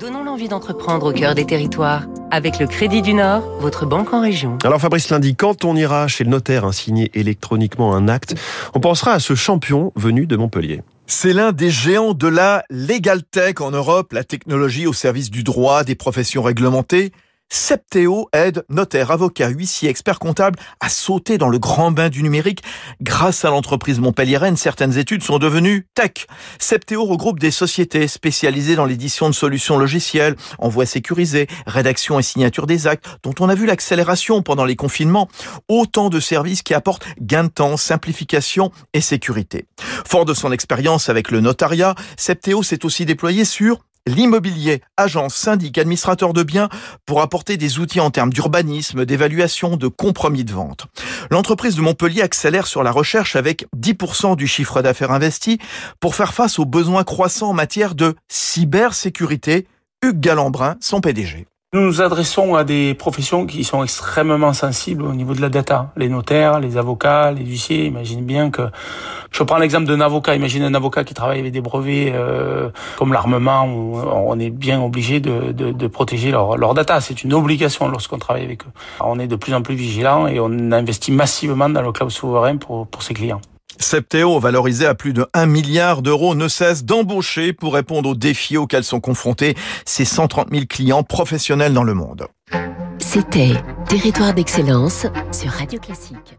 Donnons l'envie d'entreprendre au cœur des territoires. Avec le Crédit du Nord, votre banque en région. Alors Fabrice Lundi, quand on ira chez le notaire hein, signer électroniquement un acte, on pensera à ce champion venu de Montpellier. C'est l'un des géants de la legal tech en Europe, la technologie au service du droit, des professions réglementées. Septéo aide notaires, avocats, huissiers, experts comptables à sauter dans le grand bain du numérique. Grâce à l'entreprise montpelliéraine, certaines études sont devenues tech. Septéo regroupe des sociétés spécialisées dans l'édition de solutions logicielles, envoi sécurisé, rédaction et signature des actes, dont on a vu l'accélération pendant les confinements. Autant de services qui apportent gain de temps, simplification et sécurité. Fort de son expérience avec le notariat, Septéo s'est aussi déployé sur l'immobilier, agence, syndic, administrateur de biens pour apporter des outils en termes d'urbanisme, d'évaluation, de compromis de vente. L'entreprise de Montpellier accélère sur la recherche avec 10% du chiffre d'affaires investi pour faire face aux besoins croissants en matière de cybersécurité. Hugues Galambrin, son PDG. Nous nous adressons à des professions qui sont extrêmement sensibles au niveau de la data. Les notaires, les avocats, les huissiers. Imaginez bien que, je prends l'exemple d'un avocat. Imaginez un avocat qui travaille avec des brevets euh, comme l'armement, on est bien obligé de, protéger leur, data. C'est une obligation lorsqu'on travaille avec eux. On est de plus en plus vigilant et on investit massivement dans le cloud souverain pour ses clients. Septéo, valorisé à plus de 1 milliard d'euros, ne cesse d'embaucher pour répondre aux défis auxquels sont confrontés ses 130 000 clients professionnels dans le monde. C'était Territoire d'excellence sur Radio Classique.